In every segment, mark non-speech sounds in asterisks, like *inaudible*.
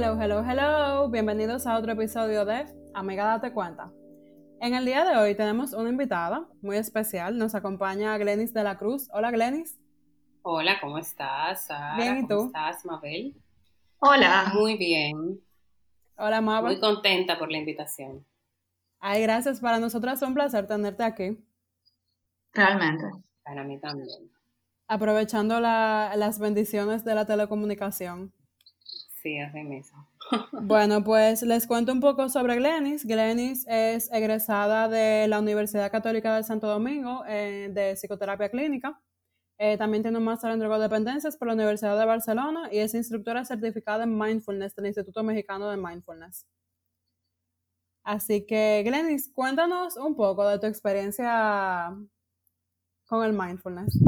Hello, hello, hello. Bienvenidos a otro episodio de Amiga Date Cuenta. En el día de hoy tenemos una invitada muy especial. Nos acompaña Glenis de la Cruz. Hola, Glenis. Hola, ¿cómo estás? Sara? Bien, ¿y tú? ¿Cómo estás, Mabel? Hola. Muy bien. Hola, Mabel. Muy contenta por la invitación. Ay, gracias. Para nosotras es un placer tenerte aquí. Realmente. Para mí también. Aprovechando la- las bendiciones de la telecomunicación. Sí, así mismo. *laughs* Bueno, pues les cuento un poco sobre Glenis. Glenis es egresada de la Universidad Católica de Santo Domingo eh, de psicoterapia clínica. Eh, también tiene un máster en drogodependencias por la Universidad de Barcelona y es instructora certificada en mindfulness del Instituto Mexicano de Mindfulness. Así que, Glenis, cuéntanos un poco de tu experiencia con el mindfulness.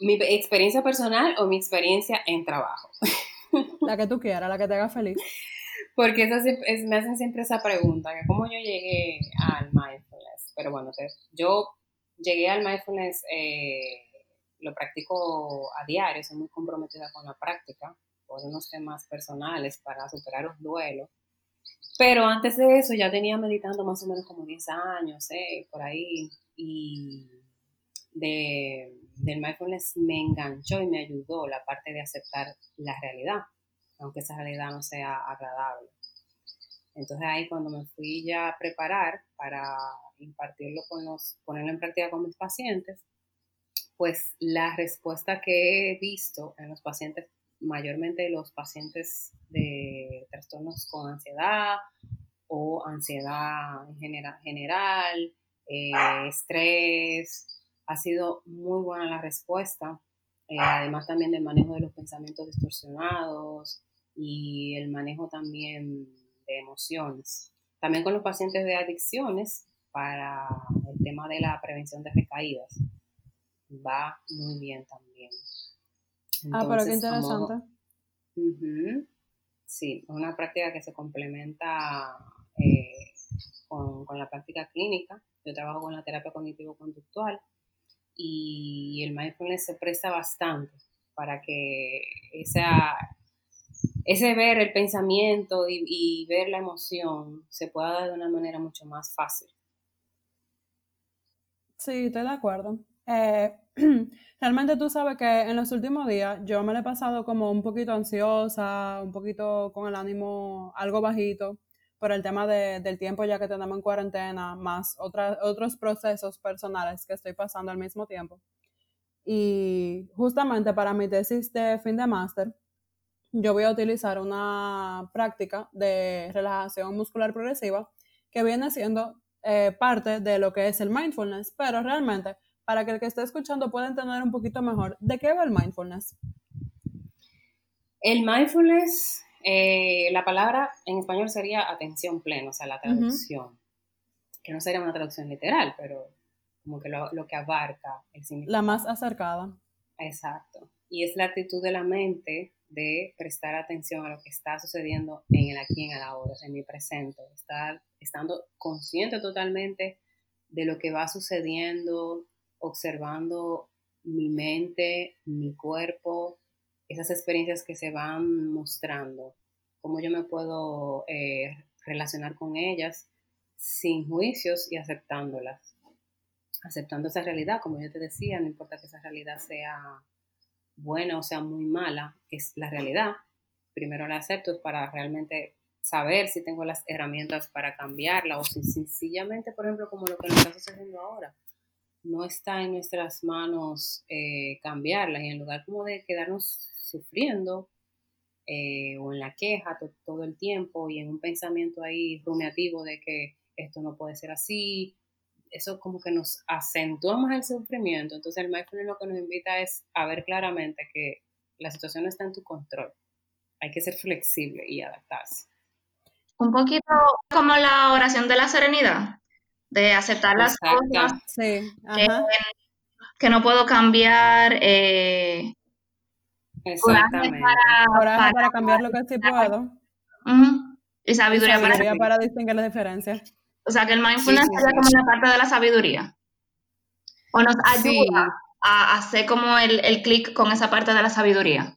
¿Mi experiencia personal o mi experiencia en trabajo? *laughs* La que tú quieras, la que te haga feliz. Porque esa me hacen siempre esa pregunta, que cómo yo llegué al mindfulness. Pero bueno, te- yo llegué al mindfulness, eh, lo practico a diario, soy muy comprometida con la práctica, por unos temas personales para superar los duelos. Pero antes de eso ya tenía meditando más o menos como 10 años, eh, por ahí, y de, del mindfulness me enganchó y me ayudó la parte de aceptar la realidad, aunque esa realidad no sea agradable. Entonces ahí cuando me fui ya a preparar para impartirlo con los, ponerlo en práctica con mis pacientes, pues la respuesta que he visto en los pacientes, mayormente los pacientes de trastornos con ansiedad o ansiedad en genera- general, eh, estrés, ha sido muy buena la respuesta. Eh, además también del manejo de los pensamientos distorsionados y el manejo también de emociones. También con los pacientes de adicciones para el tema de la prevención de recaídas. Va muy bien también. Ah, pero qué Entonces, como- interesante. Ujú. Sí, es una práctica que se complementa eh, con, con la práctica clínica. Yo trabajo con la terapia cognitivo-conductual y el mindfulness se presta bastante para que esa, ese ver el pensamiento y, ver la emoción se pueda dar de una manera mucho más fácil. Sí, estoy de acuerdo. Eh, *clears throat* realmente tú sabes que en los últimos días yo me la he pasado como un poquito ansiosa, un poquito con el ánimo algo bajito por el tema de- del tiempo ya que tenemos en cuarentena, más otras otros procesos personales que estoy pasando al mismo tiempo. Y justamente para mi tesis de fin de máster, yo voy a utilizar una práctica de relajación muscular progresiva que viene siendo eh, parte de lo que es el mindfulness, pero realmente para que el que esté escuchando pueda entender un poquito mejor de qué va el mindfulness. El mindfulness, eh, la palabra en español sería atención plena, o sea, la traducción, que no sería una traducción literal, pero como que lo, lo que abarca el significado. La más acercada. Exacto. Y es la actitud de la mente de prestar atención a lo que está sucediendo en el aquí y en el ahora, en mi presente, estar estando consciente totalmente de lo que va sucediendo, observando mi mente, mi cuerpo, esas experiencias que se van mostrando, cómo yo me puedo eh, relacionar con ellas sin juicios y aceptándolas aceptando esa realidad, como yo te decía, no importa que esa realidad sea buena o sea muy mala, es la realidad. Primero la acepto para realmente saber si tengo las herramientas para cambiarla o si sencillamente, por ejemplo, como lo que nos está sucediendo ahora, no está en nuestras manos eh, cambiarla y en lugar como de quedarnos sufriendo eh, o en la queja to todo el tiempo y en un pensamiento ahí rumiativo de que esto no puede ser así, eso como que nos acentúa más el sufrimiento. Entonces el mindfulness lo que nos invita es a ver claramente que la situación está en tu control. Hay que ser flexible y adaptarse. Un poquito como la oración de la serenidad, de aceptar las Exacto. cosas Sí, que, ajá. que no puedo cambiar, eh, Exactamente. para, Coraje para- para cambiar lo que sí puedo. Y Y sabiduría para sabiduría para distinguir la diferencia. O sea, que el mindfulness Sí, sí. como la parte de la sabiduría. O nos ayuda Sí. a hacer como el, el clic con esa parte de la sabiduría.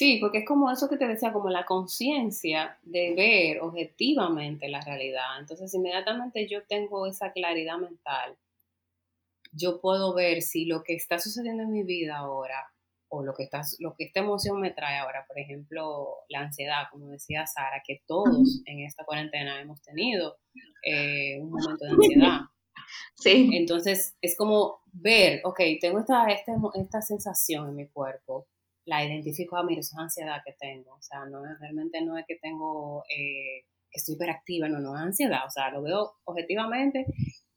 Sí, porque es como eso que te decía, como la conciencia de ver objetivamente la realidad. Entonces, inmediatamente yo tengo esa claridad mental, yo puedo ver si lo que está sucediendo en mi vida ahora o lo que, está, lo que esta emoción me trae ahora, por ejemplo, la ansiedad, como decía Sara, que todos en esta cuarentena hemos tenido eh, un momento de ansiedad. *laughs* Sí. Entonces, es como ver, ok, tengo esta, esta, esta sensación en mi cuerpo, la identifico, a ah, mira, eso es ansiedad que tengo, o sea, no realmente no es que tengo, eh, que estoy hiperactiva, no, no, es ansiedad, o sea, lo veo objetivamente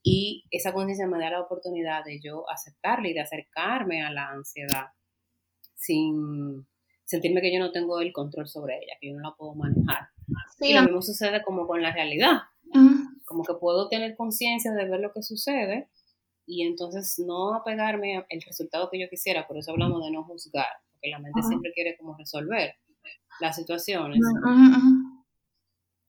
y esa conciencia me da la oportunidad de yo aceptarla y de acercarme a la ansiedad sin sentirme que yo no tengo el control sobre ella, que yo no la puedo manejar. y lo mismo sucede como con la realidad. Como que puedo tener conciencia de ver lo que sucede y entonces no apegarme al resultado que yo quisiera, por eso hablamos de no juzgar, porque la mente siempre quiere como resolver las situaciones.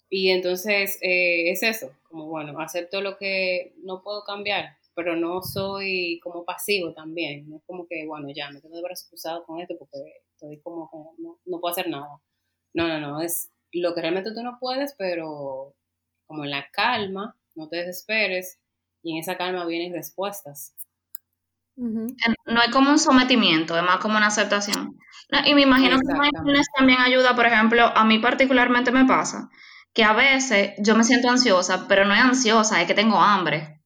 Y entonces eh, es eso, como bueno, acepto lo que no puedo cambiar, pero no soy como pasivo también. No es como que, bueno, ya me quedo de brazos cruzados con esto porque estoy como, no, no, puedo hacer nada. No, no, no, es lo que realmente tú no puedes, pero como en la calma, no te desesperes y en esa calma vienen respuestas. No es como un sometimiento, es más como una aceptación. y me imagino que mindfulness también ayuda, por ejemplo, a mí particularmente me pasa que a veces yo me siento ansiosa, pero no es ansiosa, es que tengo hambre.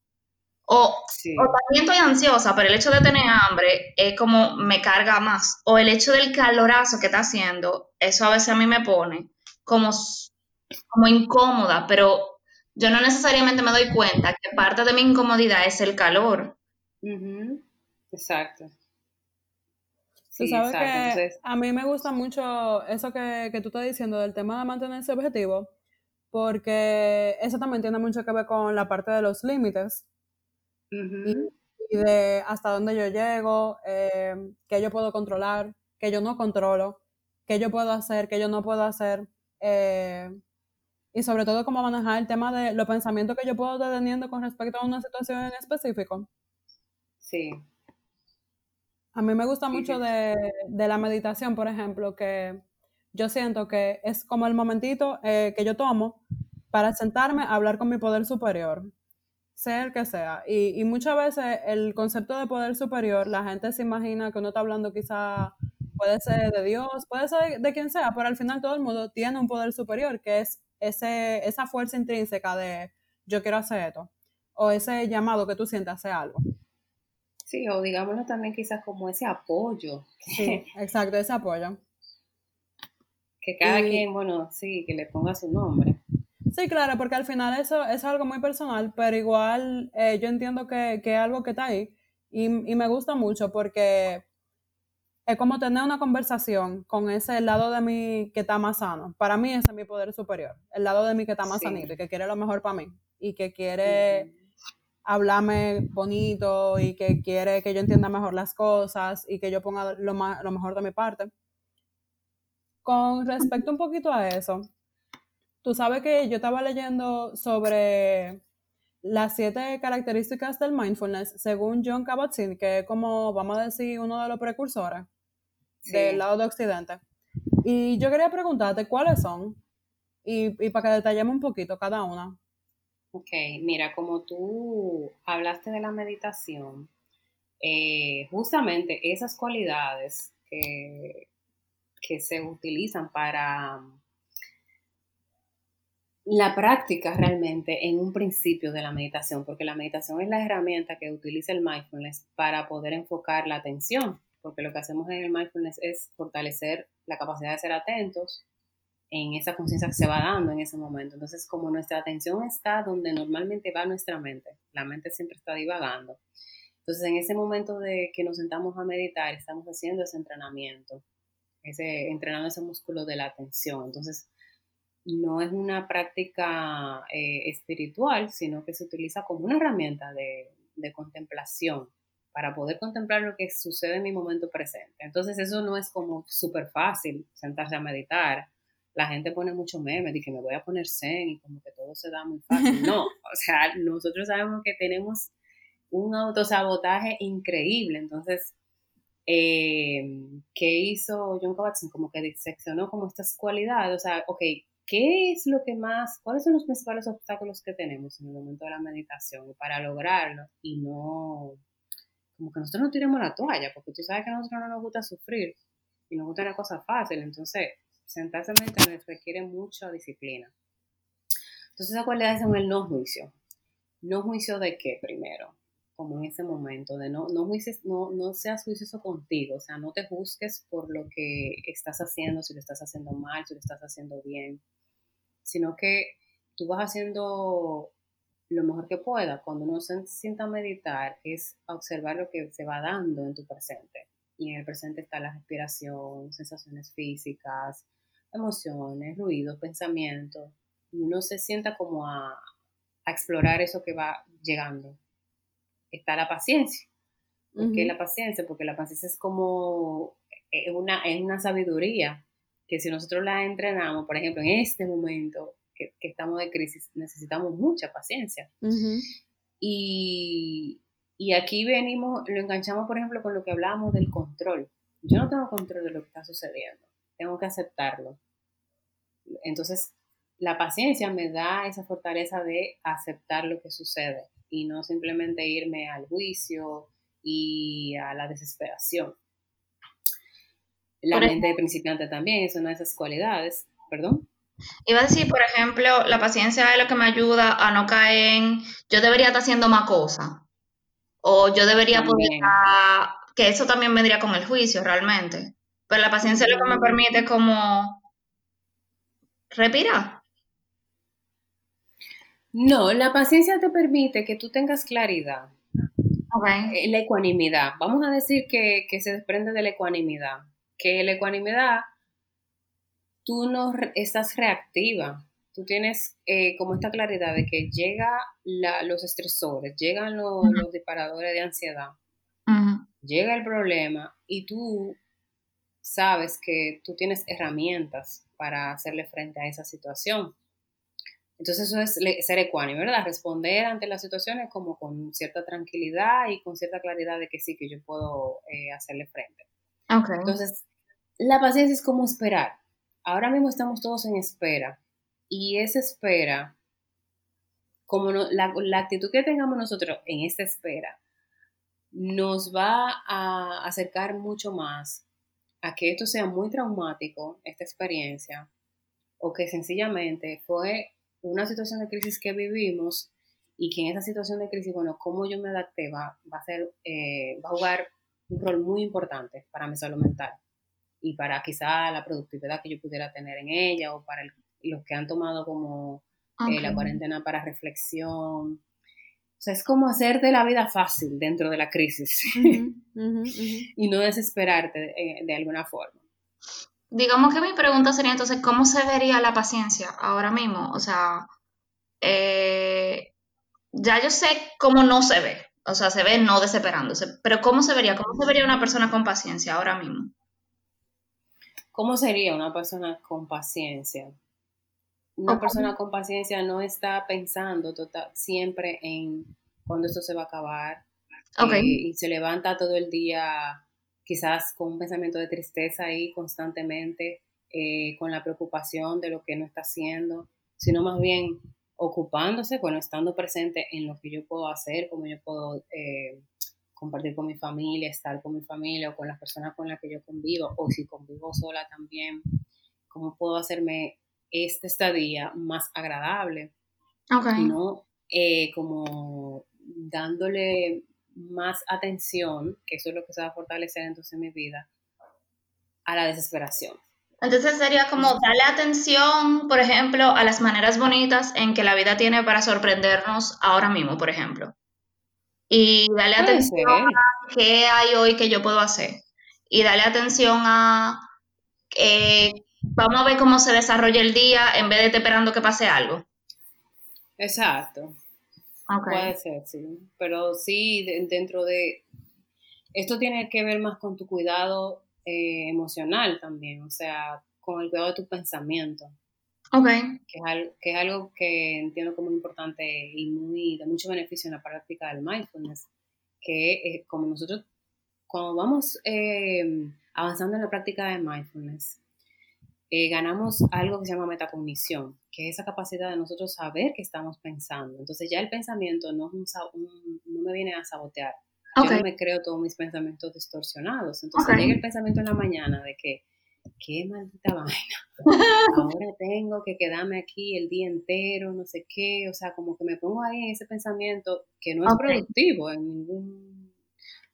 O, también estoy ansiosa, pero el hecho de tener hambre es como me carga más. O el hecho del calorazo que está haciendo, eso a veces a mí me pone como, como incómoda, pero yo no necesariamente me doy cuenta que parte de mi incomodidad es el calor. Exacto. Sí, sabes que a mí me gusta mucho eso que, que tú estás diciendo del tema de mantenerse objetivo, porque eso también tiene mucho que ver con la parte de los límites y, de hasta dónde yo llego, eh, qué yo puedo controlar, qué yo no controlo, qué yo puedo hacer, qué yo no puedo hacer. Eh, y sobre todo cómo manejar el tema de los pensamientos que yo puedo estar teniendo con respecto a una situación en específico. Sí. A mí me gusta mucho de, de, la meditación, por ejemplo, que yo siento que es como el momentito eh, que yo tomo para sentarme a hablar con mi poder superior sea el que sea. Y, muchas veces el concepto de poder superior, la gente se imagina que uno está hablando quizá, puede ser de Dios, puede ser de, quien sea, pero al final todo el mundo tiene un poder superior, que es ese, esa fuerza intrínseca de yo quiero hacer esto, o ese llamado que tú sientes a hacer algo. Sí, o digámoslo también quizás como ese apoyo. Sí, *laughs* exacto, ese apoyo. Que cada quien, bueno, sí, que le ponga su nombre. Sí, claro, porque al final eso, es algo muy personal, pero igual eh, yo entiendo que, es algo que está ahí y, me gusta mucho porque es como tener una conversación con ese lado de mí que está más sano. Para mí ese es mi poder superior, el lado de mí que está más sanito y que quiere lo mejor para mí y que quiere hablarme bonito y que quiere que yo entienda mejor las cosas y que yo ponga lo, lo mejor de mi parte. Con respecto un poquito a eso, Tú sabes que yo estaba leyendo sobre las siete características del mindfulness según John Kabat-Zinn, que es como, vamos a decir, uno de los precursores del lado de Occidente. Y yo quería preguntarte cuáles son y, para que detallemos un poquito cada una. Ok, mira, como tú hablaste de la meditación, eh, justamente esas cualidades que se utilizan para la práctica realmente en un principio de la meditación, porque la meditación es la herramienta que utiliza el mindfulness para poder enfocar la atención, porque lo que hacemos en el mindfulness es fortalecer la capacidad de ser atentos en esa conciencia que se va dando en ese momento. Entonces, como nuestra atención está donde normalmente va nuestra mente, la mente siempre está divagando. Entonces, en ese momento de que nos sentamos a meditar, estamos haciendo ese entrenamiento, ese entrenando ese músculo de la atención. Entonces, no es una práctica eh, espiritual, sino que se utiliza como una herramienta de, contemplación para poder contemplar lo que sucede en mi momento presente. Entonces eso no es como súper fácil sentarse a meditar. La gente pone mucho meme de que me voy a poner zen y como que todo se da muy fácil. *laughs* No, o sea, nosotros sabemos que tenemos un autosabotaje increíble. Entonces, eh, ¿qué hizo John Kabat-Zinn? Como que diseccionó como estas cualidades, o sea, ok, ¿qué es lo que más, cuáles son los principales obstáculos que tenemos en el momento de la meditación para lograrlo y no, como que nosotros no tiremos la toalla, porque tú sabes que a nosotros no nos gusta sufrir y nos gusta una cosa fácil, entonces sentarse a meditar requiere mucha disciplina. Entonces esas cualidades son el no juicio. ¿No juicio de qué primero? como en ese momento, de no, no, no, no seas juicioso contigo, o sea, no te juzgues por lo que estás haciendo, si lo estás haciendo mal, si lo estás haciendo bien, sino que tú vas haciendo lo mejor que pueda. Cuando uno se sienta a meditar, es observar lo que se va dando en tu presente. Y en el presente está la respiración, sensaciones físicas, emociones, ruidos, pensamientos. Y uno se sienta como a, a explorar eso que va llegando está la paciencia. ¿Por qué la paciencia? Porque la paciencia es como es una, es una sabiduría que si nosotros la entrenamos, por ejemplo, en este momento que, estamos de crisis, necesitamos mucha paciencia. y, y, aquí venimos, lo enganchamos, por ejemplo, con lo que hablábamos del control. Yo no tengo control de lo que está sucediendo, tengo que aceptarlo. Entonces, la paciencia me da esa fortaleza de aceptar lo que sucede y no simplemente irme al juicio y a la desesperación. La mente de principiante también es una de esas cualidades. Perdón. Iba a decir, por ejemplo, la paciencia es lo que me ayuda a no caer en yo debería estar haciendo más cosas. O yo debería poder que eso también vendría con el juicio realmente. Pero la paciencia es lo que me permite como respirar. No, la paciencia te permite que tú tengas claridad. Okay. La ecuanimidad. Vamos a decir que, se desprende de la ecuanimidad. Que la ecuanimidad, tú no estás reactiva. Tú tienes eh, como esta claridad de que llegan los estresores, llegan los, disparadores de ansiedad, llega el problema y tú sabes que tú tienes herramientas para hacerle frente a esa situación. Entonces eso es ser ecuánime, ¿verdad? Responder ante las situaciones como con cierta tranquilidad y con cierta claridad de que sí, que yo puedo eh, hacerle frente. Okay. Entonces, la paciencia es como esperar. Ahora mismo estamos todos en espera y esa espera, como la, la actitud que tengamos nosotros en esta espera, nos va a acercar mucho más a que esto sea muy traumático, esta experiencia, o que sencillamente fue una situación de crisis que vivimos y que en esa situación de crisis, bueno, cómo yo me adapté va, va a ser, eh, va a jugar un rol muy importante para mi salud mental y para quizá la productividad que yo pudiera tener en ella o para los que han tomado como eh, la cuarentena para reflexión. O sea, es como hacerte la vida fácil dentro de la crisis *laughs* y no desesperarte eh, de alguna forma. Digamos que mi pregunta sería entonces, ¿cómo se vería la paciencia ahora mismo? O sea, eh, ya yo sé cómo no se ve, o sea, se ve no desesperándose, pero ¿cómo se vería? ¿Cómo se vería una persona con paciencia ahora mismo? ¿Cómo sería una persona con paciencia? Una persona con paciencia no está pensando total, siempre en cuándo esto se va a acabar eh, y se levanta todo el día quizás con un pensamiento de tristeza ahí constantemente, eh, con la preocupación de lo que no está haciendo, sino más bien ocupándose, bueno, estando presente en lo que yo puedo hacer, cómo yo puedo eh, compartir con mi familia, estar con mi familia o con las personas con las que yo convivo, o si convivo sola también, cómo puedo hacerme este estadía más agradable. Okay. no eh, como dándole más atención, que eso es lo que se va a fortalecer entonces en mi vida, a la desesperación. Entonces sería como darle atención, por ejemplo, a las maneras bonitas en que la vida tiene para sorprendernos ahora mismo, por ejemplo. Y darle atención a qué hay hoy que yo puedo hacer. Y darle atención a, eh, vamos a ver cómo se desarrolla el día en vez de estar esperando que pase algo. Exacto. Puede ser, sí. Pero sí, dentro de... Esto tiene que ver más con tu cuidado eh, emocional también, o sea, con el cuidado de tu pensamiento. Ok. Que es, algo, que entiendo como importante y muy de mucho beneficio en la práctica del mindfulness, que como nosotros cuando vamos eh, avanzando en la práctica de mindfulness, eh, ganamos algo que se llama metacognición, que es esa capacidad de nosotros saber qué estamos pensando. Entonces ya el pensamiento no, no me viene a sabotear. Yo no me creo todos mis pensamientos distorsionados. Entonces llega el pensamiento en la mañana de que, qué maldita vaina. *laughs* Ahora tengo que quedarme aquí el día entero, no sé qué. O sea, como que me pongo ahí en ese pensamiento que no es productivo en ningún...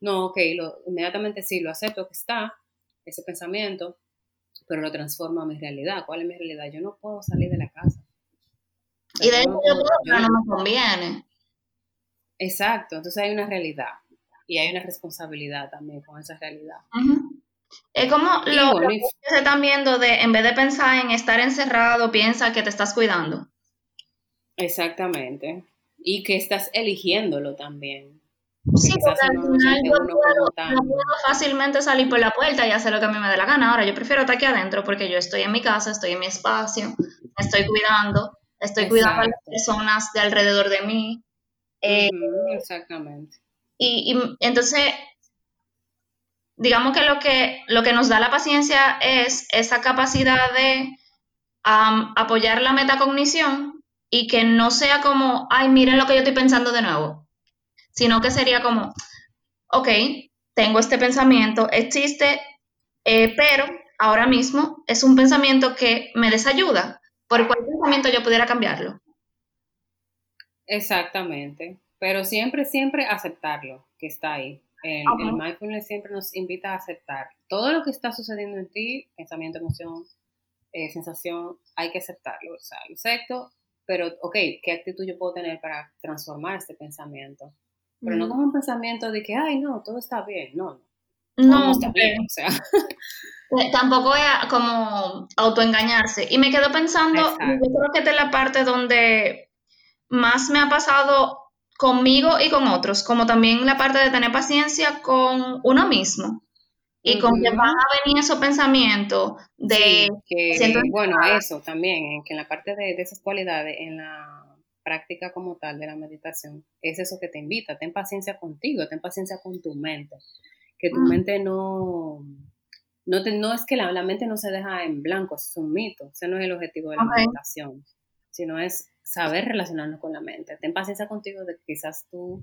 No, ok, lo, inmediatamente sí, lo acepto que está, ese pensamiento, pero lo transformo a mi realidad. ¿Cuál es mi realidad? Yo no puedo salir de la casa. y de hecho yo, no me conviene. Exacto, entonces hay una realidad y hay una responsabilidad también con esa realidad. Es como lo, que se están viendo de, en vez de pensar en estar encerrado, piensa que te estás cuidando. Exactamente. Y que estás eligiéndolo también. Sí, porque al final yo puedo, fácilmente salir por la puerta y hacer lo que a mí me dé la gana. Ahora yo prefiero estar aquí adentro porque yo estoy en mi casa, estoy en mi espacio, me estoy cuidando, estoy cuidando a las personas de alrededor de mí. Eh, exactamente. Y, entonces, digamos que lo, que lo que nos da la paciencia es esa capacidad de apoyar la metacognición y que no sea como, ay, miren lo que yo estoy pensando de nuevo, sino que sería como, ok, tengo este pensamiento, existe, eh, pero ahora mismo es un pensamiento que me desayuda. ¿Por cuál pensamiento yo pudiera cambiarlo? Exactamente pero siempre, siempre aceptarlo que está ahí. El, mindfulness siempre nos invita a aceptar todo lo que está sucediendo en ti, pensamiento, emoción, eh, sensación, hay que aceptarlo. O sea, lo acepto, pero, ok, ¿qué actitud yo puedo tener para transformar este pensamiento? Pero no como un pensamiento de que, ay, no, todo está bien. No, no. No, está bien, o sea. Tampoco es como autoengañarse. Y me quedo pensando, yo creo que esta es la parte donde más me ha pasado conmigo y con otros, como también la parte de tener paciencia con uno mismo. Y con que van a venir esos pensamientos de... bueno, eso también, que en la parte de, esas cualidades, en la práctica como tal de la meditación, es eso que te invita, ten paciencia contigo, ten paciencia con tu mente, que tu mente no... No, te, no es que la, mente no se deja en blanco, es un mito, ese no es el objetivo de la meditación, sino es saber relacionarnos con la mente. Ten paciencia contigo de que quizás tú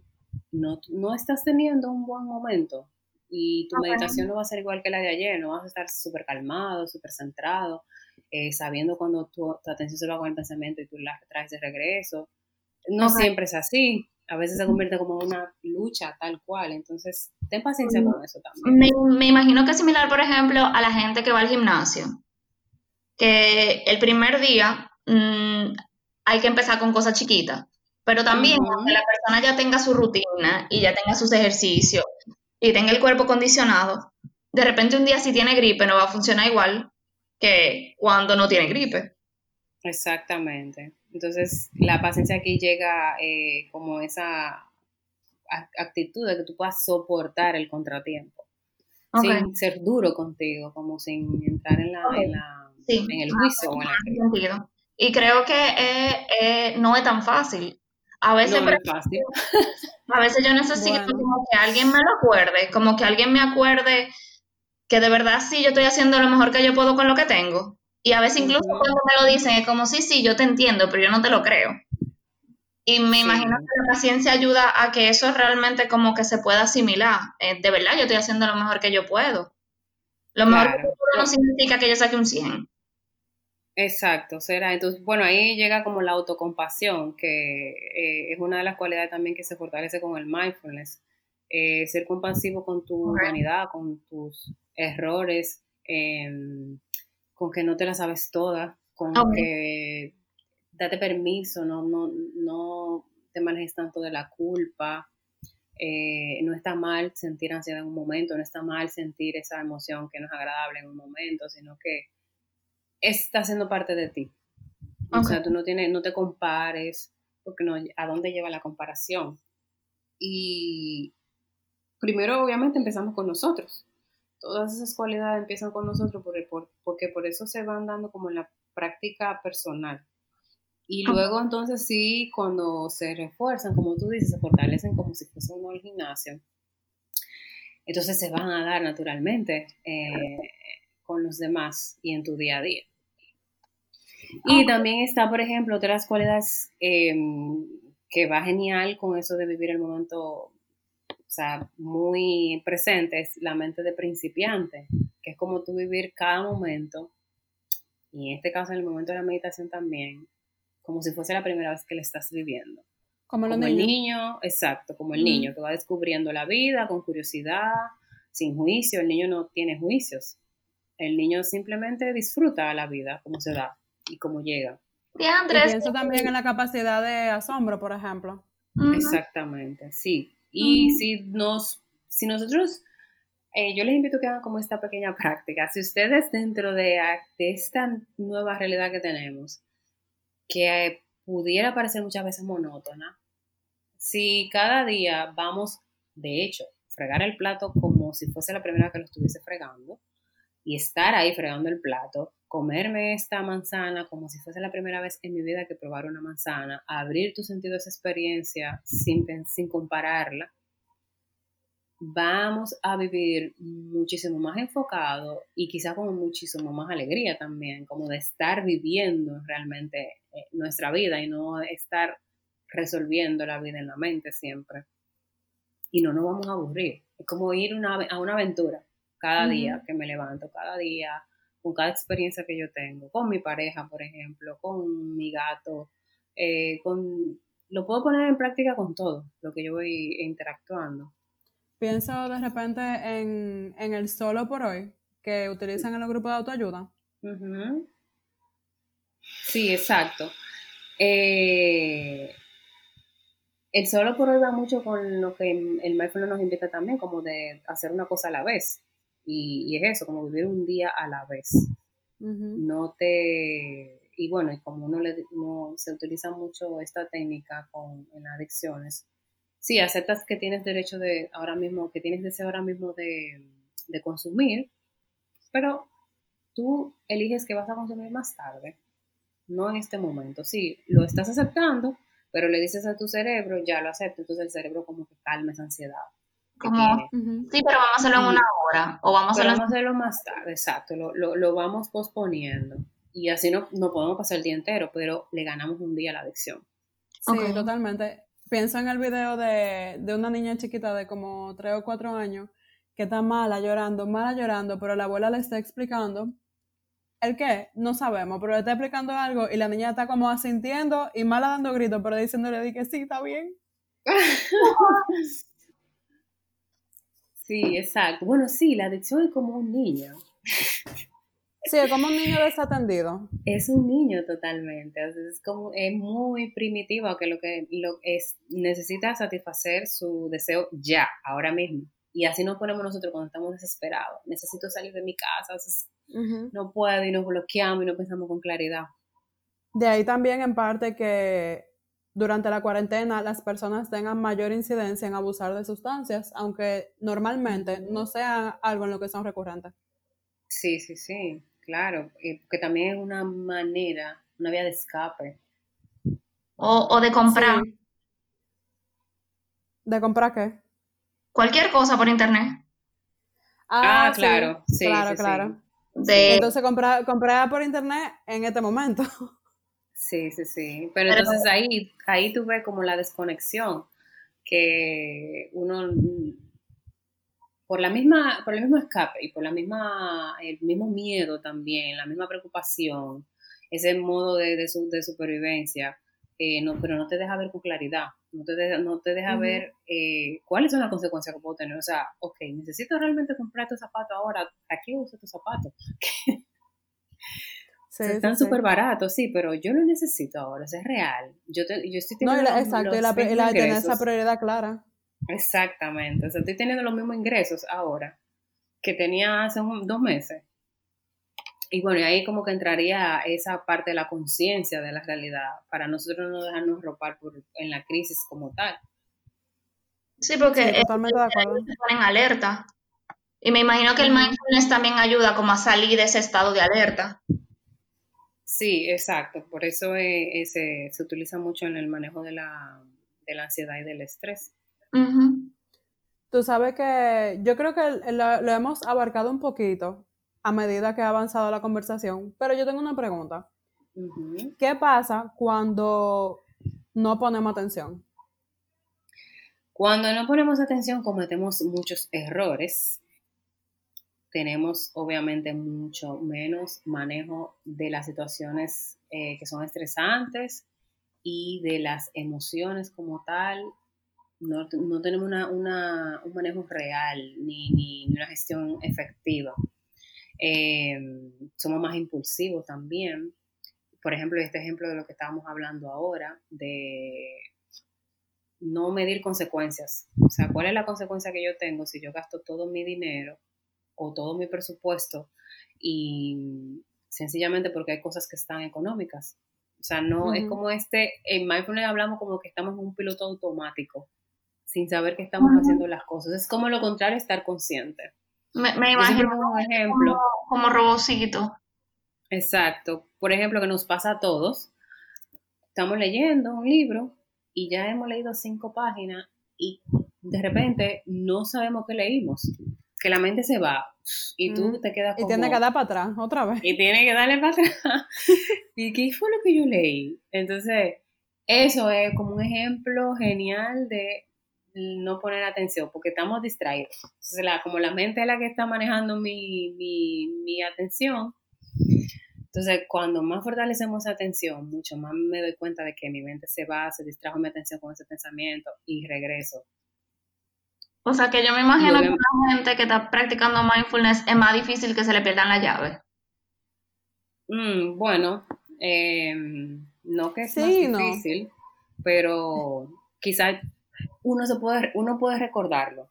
no, no estás teniendo un buen momento y tu meditación no va a ser igual que la de ayer, no vas a estar súper calmado, súper centrado, eh, sabiendo cuando tu, atención se va con el pensamiento y tú la traes de regreso. No siempre es así, a veces se convierte como una lucha tal cual, entonces ten paciencia con eso también. Me, imagino que es similar, por ejemplo, a la gente que va al gimnasio, que el primer día mm, hay que empezar con cosas chiquitas. Pero también, que la persona ya tenga su rutina y ya tenga sus ejercicios y tenga el cuerpo condicionado, de repente un día si tiene gripe no va a funcionar igual que cuando no tiene gripe. Exactamente. Entonces, la paciencia aquí llega eh, como esa actitud de que tú puedas soportar el contratiempo. Sin ser duro contigo, como sin entrar en, la, en, el juicio. o en y creo que eh, eh, no es tan fácil. A veces, a veces yo necesito como que alguien me lo acuerde, como que alguien me acuerde que de verdad sí yo estoy haciendo lo mejor que yo puedo con lo que tengo. Y a veces incluso cuando me lo dicen es como, sí, sí, yo te entiendo, pero yo no te lo creo. Y me imagino que la paciencia ayuda a que eso realmente como que se pueda asimilar. Eh, de verdad, yo estoy haciendo lo mejor que yo puedo. Lo mejor que yo puedo no significa que yo saque un 100. Exacto, será. Entonces, bueno, ahí llega como la autocompasión, que eh, es una de las cualidades también que se fortalece con el mindfulness. Eh, ser compasivo con tu humanidad, con tus errores, em, con que no te la sabes toda, con que date permiso, no, no, no te manejes tanto de la culpa. Eh, no está mal sentir ansiedad en un momento, no está mal sentir esa emoción que no es agradable en un momento, sino que está siendo parte de ti. O sea, tú no, tienes, no te compares, porque no, ¿a dónde lleva la comparación? Y primero, obviamente, empezamos con nosotros. Todas esas cualidades empiezan con nosotros porque por eso se van dando como en la práctica personal. Y luego entonces sí, cuando se refuerzan, como tú dices, se fortalecen como si fuese uno al gimnasio. entonces se van a dar naturalmente eh, con los demás y en tu día a día. Y también está, por ejemplo, otras cualidades em, que va genial con eso de vivir el momento, o sea, muy presente, es la mente de principiante, que es como tú vivir cada momento, y en este caso en el momento de la meditación también, como si fuese la primera vez que le estás viviendo. Como, el niño, exacto, como el niño que va descubriendo la vida con curiosidad, sin juicio. El niño no tiene juicios. El niño simplemente disfruta la vida como se da y como llega. Y Andrés. pienso también en la capacidad de asombro, por ejemplo. Exactamente, sí. Y si nos, si nosotros, eh, yo les invito a que hagan como esta pequeña *laughs* práctica. Si ustedes dentro de, de esta nueva realidad que tenemos, que pudiera parecer muchas veces monótona, si cada día vamos, de hecho, fregar el plato como si fuese la primera vez que lo estuviese fregando y estar ahí fregando el plato, comerme esta manzana como si fuese la primera vez en mi vida que probar una manzana, abrir tu sentido a esa experiencia sin, sin compararla, vamos a vivir muchísimo más enfocado y quizá con muchísimo más alegría también, como de estar viviendo realmente eh, nuestra vida y no estar resolviendo la vida en la mente siempre. Y no nos vamos a aburrir. Es como ir a una aventura cada día que me levanto, cada día, con cada experiencia que yo tengo, con mi pareja, por ejemplo, con mi gato, eh, con lo puedo poner en práctica con todo lo que yo voy interactuando. Pienso de repente en, el solo por hoy que utilizan en los grupos de autoayuda. Sí, exacto. Eh, el solo por hoy va mucho con lo que el mindfulness nos invita también, como de hacer una cosa a la vez. Y, es eso, como vivir un día a la vez. No te... Y bueno, y como uno, le, se utiliza mucho esta técnica con, en adicciones, sí, aceptas que tienes derecho de ahora mismo, que tienes deseo ahora mismo de, de consumir, pero tú eliges que vas a consumir más tarde, no en este momento. Sí, lo estás aceptando, pero le dices a tu cerebro, ya lo acepto, entonces el cerebro como que calma esa ansiedad. Como, sí, pero vamos a hacerlo en una hora, o vamos a, hacerlo... más tarde, exacto, lo, lo, lo, vamos posponiendo. Y así no, no podemos pasar el día entero, pero le ganamos un día a la adicción. Sí, totalmente. Pienso en el video de, de una niña chiquita de como 3 o 4 años que está mala llorando, mala llorando, pero la abuela le está explicando ¿El qué? No sabemos, pero le está explicando algo y la niña está como asintiendo y mala dando gritos, pero diciéndole que sí, está bien. *laughs* *laughs* sí, exacto. Bueno, sí, la adicción es como un niño. Sí, es como un niño desatendido. Es un niño totalmente. Es como es muy primitivo que lo que lo es necesita satisfacer su deseo ya, ahora mismo. Y así nos ponemos nosotros cuando estamos desesperados. Necesito salir de mi casa, no puedo y nos bloqueamos y no pensamos con claridad. De ahí también en parte que durante la cuarentena las personas tengan mayor incidencia en abusar de sustancias, aunque normalmente no sea algo en lo que son recurrentes. Sí, sí, sí, claro, que también es una manera, una vía de escape. O, de comprar. ¿De comprar qué? Cualquier cosa por internet. Ah, ah claro, sí, claro, claro. Entonces comprar, por internet en este momento. *laughs* Sí, sí, sí. Pero, entonces ahí, ahí tú ves como la desconexión que uno por la misma, por el mismo escape y por la misma, el mismo miedo también, la misma preocupación, ese modo de, de supervivencia, eh, no, pero no te deja ver con claridad, no te deja, no te deja ver eh, cuáles son las consecuencias que puedo tener. O sea, ok, necesito realmente comprar estos zapatos ahora, ¿para qué uso estos *laughs* están súper baratos, sí, pero yo lo necesito ahora, es real. Yo, yo estoy teniendo no, exacto, y la, tener esa prioridad clara. Exactamente, o sea, estoy teniendo los mismos ingresos ahora que tenía hace dos meses. Y bueno, y ahí como que entraría esa parte de la conciencia de la realidad, para nosotros no dejarnos ropar por, en la crisis como tal. Sí, porque sí, totalmente de acuerdo. se ponen alerta. Y me imagino que el mindfulness también ayuda como a salir de ese estado de alerta. Sí, exacto. Por eso eh, se, utiliza mucho en el manejo de la, ansiedad y del estrés. Tú sabes que yo creo que lo, hemos abarcado un poquito a medida que ha avanzado la conversación, pero yo tengo una pregunta. ¿Qué pasa cuando no ponemos atención? Cuando no ponemos atención cometemos muchos errores. Tenemos obviamente mucho menos manejo de las situaciones eh, que son estresantes y de las emociones como tal. No, tenemos un manejo real ni, una gestión efectiva. Eh, somos más impulsivos también por ejemplo, este ejemplo de lo que estábamos hablando ahora, de no medir consecuencias. O sea, ¿cuál es la consecuencia que yo tengo si yo gasto todo mi dinero o todo mi presupuesto y sencillamente porque hay cosas que están económicas? O sea, no es como este, en Mindfulness hablamos como que estamos en un piloto automático, sin saber que estamos haciendo las cosas. Es como lo contrario, estar consciente. Me, imagino un ejemplo. Como, como robocito. Exacto. Por ejemplo, que nos pasa a todos. Estamos leyendo un libro y ya hemos leído cinco páginas y de repente no sabemos qué leímos. Que la mente se va y tú mm. te quedas como... Y tiene que dar para atrás otra vez. Y tiene que darle para atrás. *laughs* ¿Y qué fue lo que yo leí? Entonces, eso es como un ejemplo genial de no poner atención, porque estamos distraídos. Entonces, la, como la mente es la que está manejando mi, mi, mi atención, entonces, cuando más fortalecemos esa atención, mucho más me doy cuenta de que mi mente se va, se distrajo mi atención con ese pensamiento y regreso. O sea, que yo me imagino que una gente que está practicando mindfulness es más difícil que se le pierdan la llave. Mm, bueno, em, no que es más difícil, pero quizás uno se puede, uno puede recordarlo.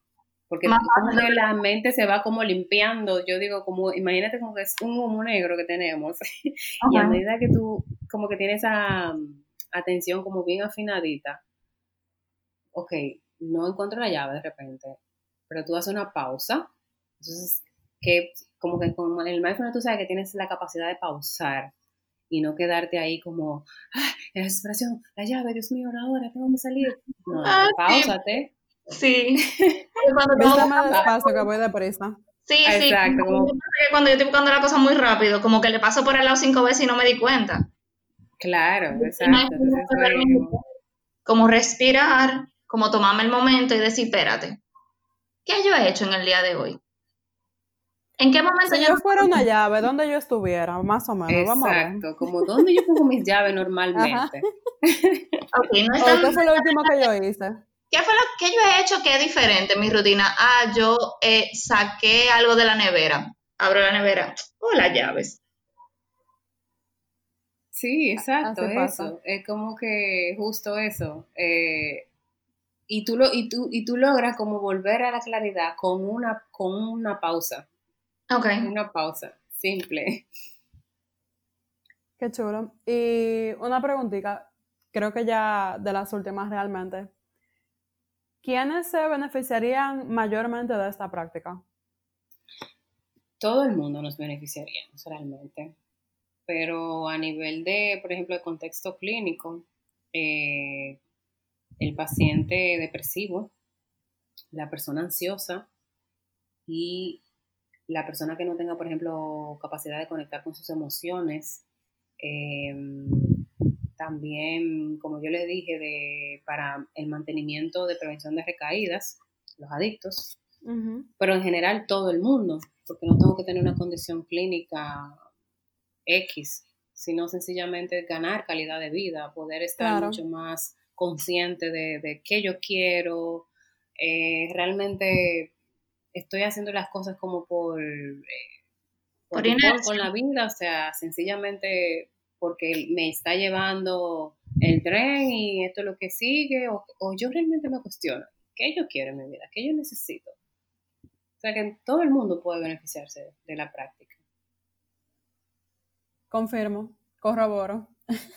Porque como la mente se va como limpiando, yo digo, como, imagínate como que es un humo negro que tenemos. *laughs* y a medida que tú como que tienes esa mm, atención como bien afinadita, ok, no encuentro la llave de repente, pero tú haces una pausa. Entonces, que como que con el mindfulness tú sabes que tienes la capacidad de pausar y no quedarte ahí como, ¡ay, la desesperación, la llave, Dios mío, ahora tengo que salir. No, ah, pausate. Sí. *laughs* cuando más despacio que voy deprisa. Sí, sí. Exacto. Cuando yo estoy buscando la cosa muy rápido, como que le paso por el lado cinco veces y no me di cuenta. Claro, exacto. como respirar, como tomarme el momento y decir, espérate, ¿qué yo he hecho en el día de hoy? ¿En qué momento si yo, fuera una *laughs* llave, donde yo estuviera, más o menos, Exacto, vamos a ver. como donde yo pongo mis llaves normalmente. okay, no ¿Qué fue lo último que yo hice? ¿Qué fue lo que yo he hecho que es diferente en mi rutina? Ah, yo eh, saqué algo de la nevera. Abro la nevera. Oh, las llaves. Sí, exacto, eso. Es como que justo eso. Eh, y, tú lo, y, tú, y tú logras como volver a la claridad con una, con una pausa. Ok. Una pausa, simple. Qué chulo. Y una preguntita, creo que ya de las últimas realmente. ¿Quiénes se beneficiarían mayormente de esta práctica? Todo el mundo nos beneficiaríamos realmente, pero a nivel de, por ejemplo, de contexto clínico, eh, el paciente depresivo, la persona ansiosa y la persona que no tenga, por ejemplo, capacidad de conectar con sus emociones, eh, también, como yo les dije, de, para el mantenimiento de prevención de recaídas, los adictos, pero en general todo el mundo, porque no tengo que tener una condición clínica X, sino sencillamente ganar calidad de vida, poder estar mucho más consciente de, qué yo quiero, eh, realmente estoy haciendo las cosas como por, eh, por, con la vida, o sea, sencillamente porque me está llevando el tren y esto es lo que sigue, o, yo realmente me cuestiono, ¿qué yo quiero en mi vida? ¿Qué yo necesito? O sea que todo el mundo puede beneficiarse de la práctica. Confirmo, corroboro.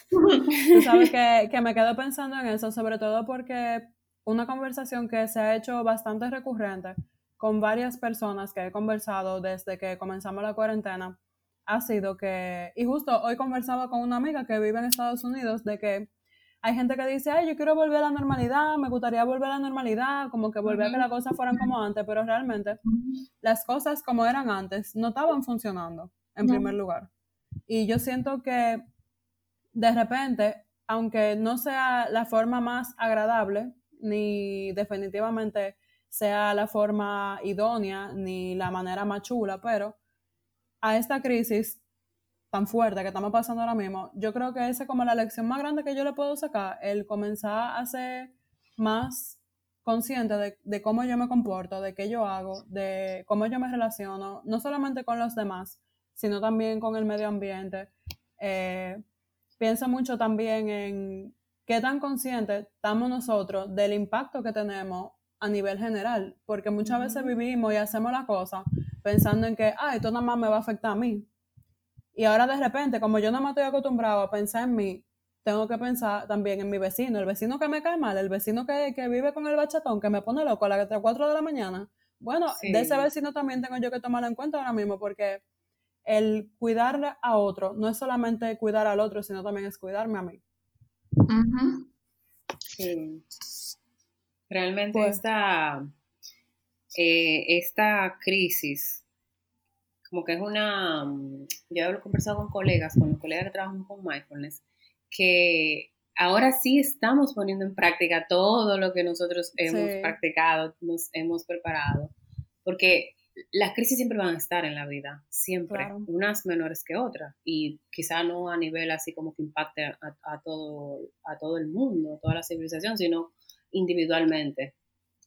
Tú sabes que, que me quedo pensando en eso, sobre todo porque una conversación que se ha hecho bastante recurrente con varias personas que he conversado desde que comenzamos la cuarentena ha sido que, y justo hoy conversaba con una amiga que vive en Estados Unidos, de que hay gente que dice, ay, yo quiero volver a la normalidad, me gustaría volver a la normalidad, como que volver a que las cosas fueran como antes, pero realmente las cosas como eran antes no estaban funcionando, en primer lugar. Y yo siento que de repente, aunque no sea la forma más agradable, ni definitivamente sea la forma idónea, ni la manera más chula, pero a esta crisis tan fuerte que estamos pasando ahora mismo, yo creo que esa es como la lección más grande que yo le puedo sacar, el comenzar a ser más consciente de, cómo yo me comporto, de qué yo hago, de cómo yo me relaciono, no solamente con los demás, sino también con el medio ambiente. Eh, pienso mucho también en qué tan conscientes estamos nosotros del impacto que tenemos a nivel general, porque muchas veces vivimos y hacemos la cosa pensando en que, ah, esto nada más me va a afectar a mí, y ahora de repente, como yo no me estoy acostumbrado a pensar en mí, tengo que pensar también en mi vecino, el vecino que me cae mal, el vecino que, vive con el bachatón, que me pone loco a las 4 de la mañana. Bueno, de ese vecino también tengo yo que tomarlo en cuenta ahora mismo porque el cuidar a otro no es solamente cuidar al otro, sino también es cuidarme a mí. Sí. Realmente pues esta, eh, esta crisis como que es una, mm, yo he conversado con colegas, con los colegas que trabajan con mindfulness, que ahora sí estamos poniendo en práctica todo lo que nosotros hemos practicado, nos hemos preparado, porque las crisis siempre van a estar en la vida, siempre, unas menores que otras, y quizá no a nivel así como que impacte a, a, todo, a todo el mundo, toda la civilización, sino individualmente.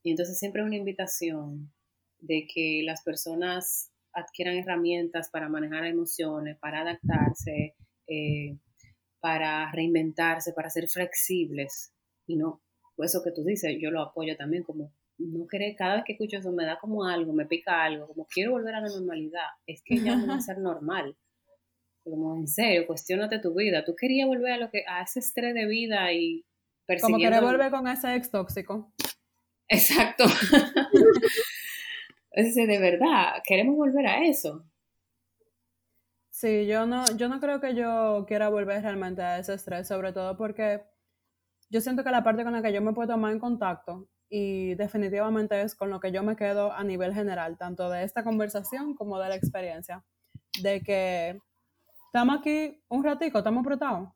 Y entonces siempre es una invitación de que las personas adquieran herramientas para manejar emociones, para adaptarse, eh, para reinventarse, para ser flexibles. Y no, eso que tú dices, yo lo apoyo también como no querer, cada vez que escucho eso me da como algo, me pica algo, como quiero volver a la normalidad, es que ya no va a ser normal. Como en serio, cuestionate tu vida. Tú querías volver a lo que a ese estrés de vida y persiguiendo... Como querer volver con ese ex tóxico. Exacto. *laughs* Es de verdad, queremos volver a eso. Sí, yo no, yo no creo que yo quiera volver realmente a ese estrés, sobre todo porque yo siento que la parte con la que yo me puedo tomar en contacto y definitivamente es con lo que yo me quedo a nivel general, tanto de esta conversación como de la experiencia, de que estamos aquí un ratico, estamos apretados.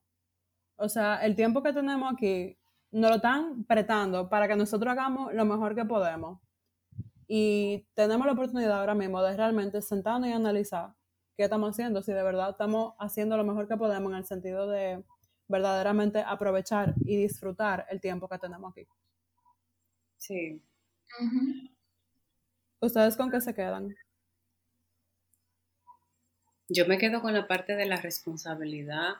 O sea, el tiempo que tenemos aquí nos lo están apretando para que nosotros hagamos lo mejor que podemos. Y tenemos la oportunidad ahora mismo de realmente sentarnos y analizar qué estamos haciendo, si de verdad estamos haciendo lo mejor que podemos en el sentido de verdaderamente aprovechar y disfrutar el tiempo que tenemos aquí. Sí. ¿Ustedes con qué se quedan? Yo me quedo con la parte de la responsabilidad,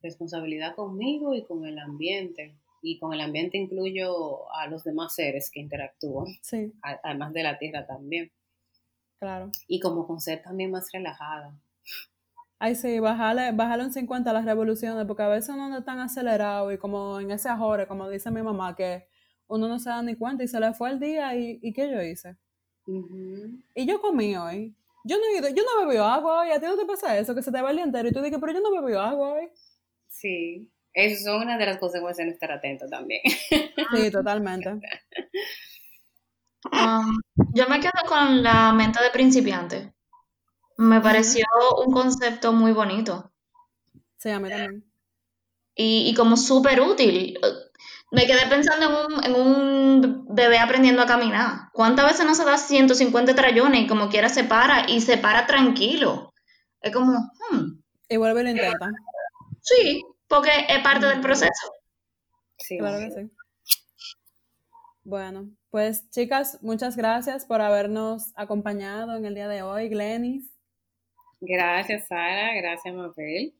responsabilidad conmigo y con el ambiente y con el ambiente incluyo a los demás seres que interactúan, además de la tierra también. Claro. Y como con ser también más relajada. Ay, sí, bajarle, bajarle un 50 a las revoluciones, porque a veces uno no es tan acelerado y como en ese ajore, como dice mi mamá, que uno no se da ni cuenta y se le fue el día y, y ¿qué yo hice? Y yo comí hoy. Yo no, he ido, yo no bebí agua hoy, a ti no te pasa eso, que se te va el día entero y tú dices, pero yo no bebí agua hoy. Sí, eso son una de las consecuencias de estar atento también. *laughs* Sí, totalmente. Um, yo me quedo con la mente de principiante. Me pareció un concepto muy bonito. Sí, a mí también. Y, como súper útil. Me quedé pensando en un, en un, bebé aprendiendo a caminar. ¿Cuántas veces no se da 150 trayones y como quiera se para y se para tranquilo? Es como, hmm. Y vuelve y lo intenta. Sí, porque es parte del proceso. Sí, claro que sí. Bueno, pues chicas, muchas gracias por habernos acompañado en el día de hoy, Glenis. Gracias, Sara. Gracias, Mabel.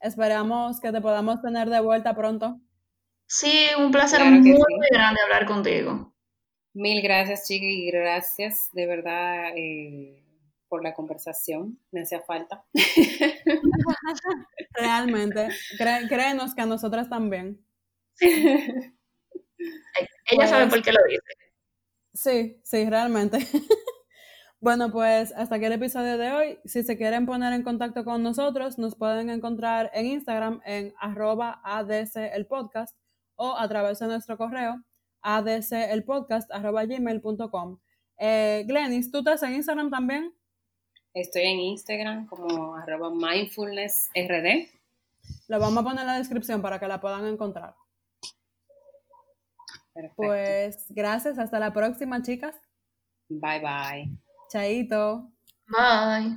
Esperamos que te podamos tener de vuelta pronto. Sí, un placer muy, grande hablar contigo. Mil gracias, chicas, y gracias de verdad. Eh, por la conversación, me hacía falta. *laughs* Realmente, créenos que a nosotras también. Ella sabe por qué lo dice. Sí, sí, realmente. *laughs* Bueno, pues hasta aquí el episodio de hoy. Si se quieren poner en contacto con nosotros, nos pueden encontrar en Instagram en arroba ADC el podcast o a través de nuestro correo adcelpodcast.gmail.com. Eh, Glenis, ¿tú estás en Instagram también? Estoy en Instagram como arroba mindfulnessrd. Lo vamos a poner en la descripción para que la puedan encontrar. Pues gracias, hasta la próxima, chicas. Bye bye. Chaito. Bye.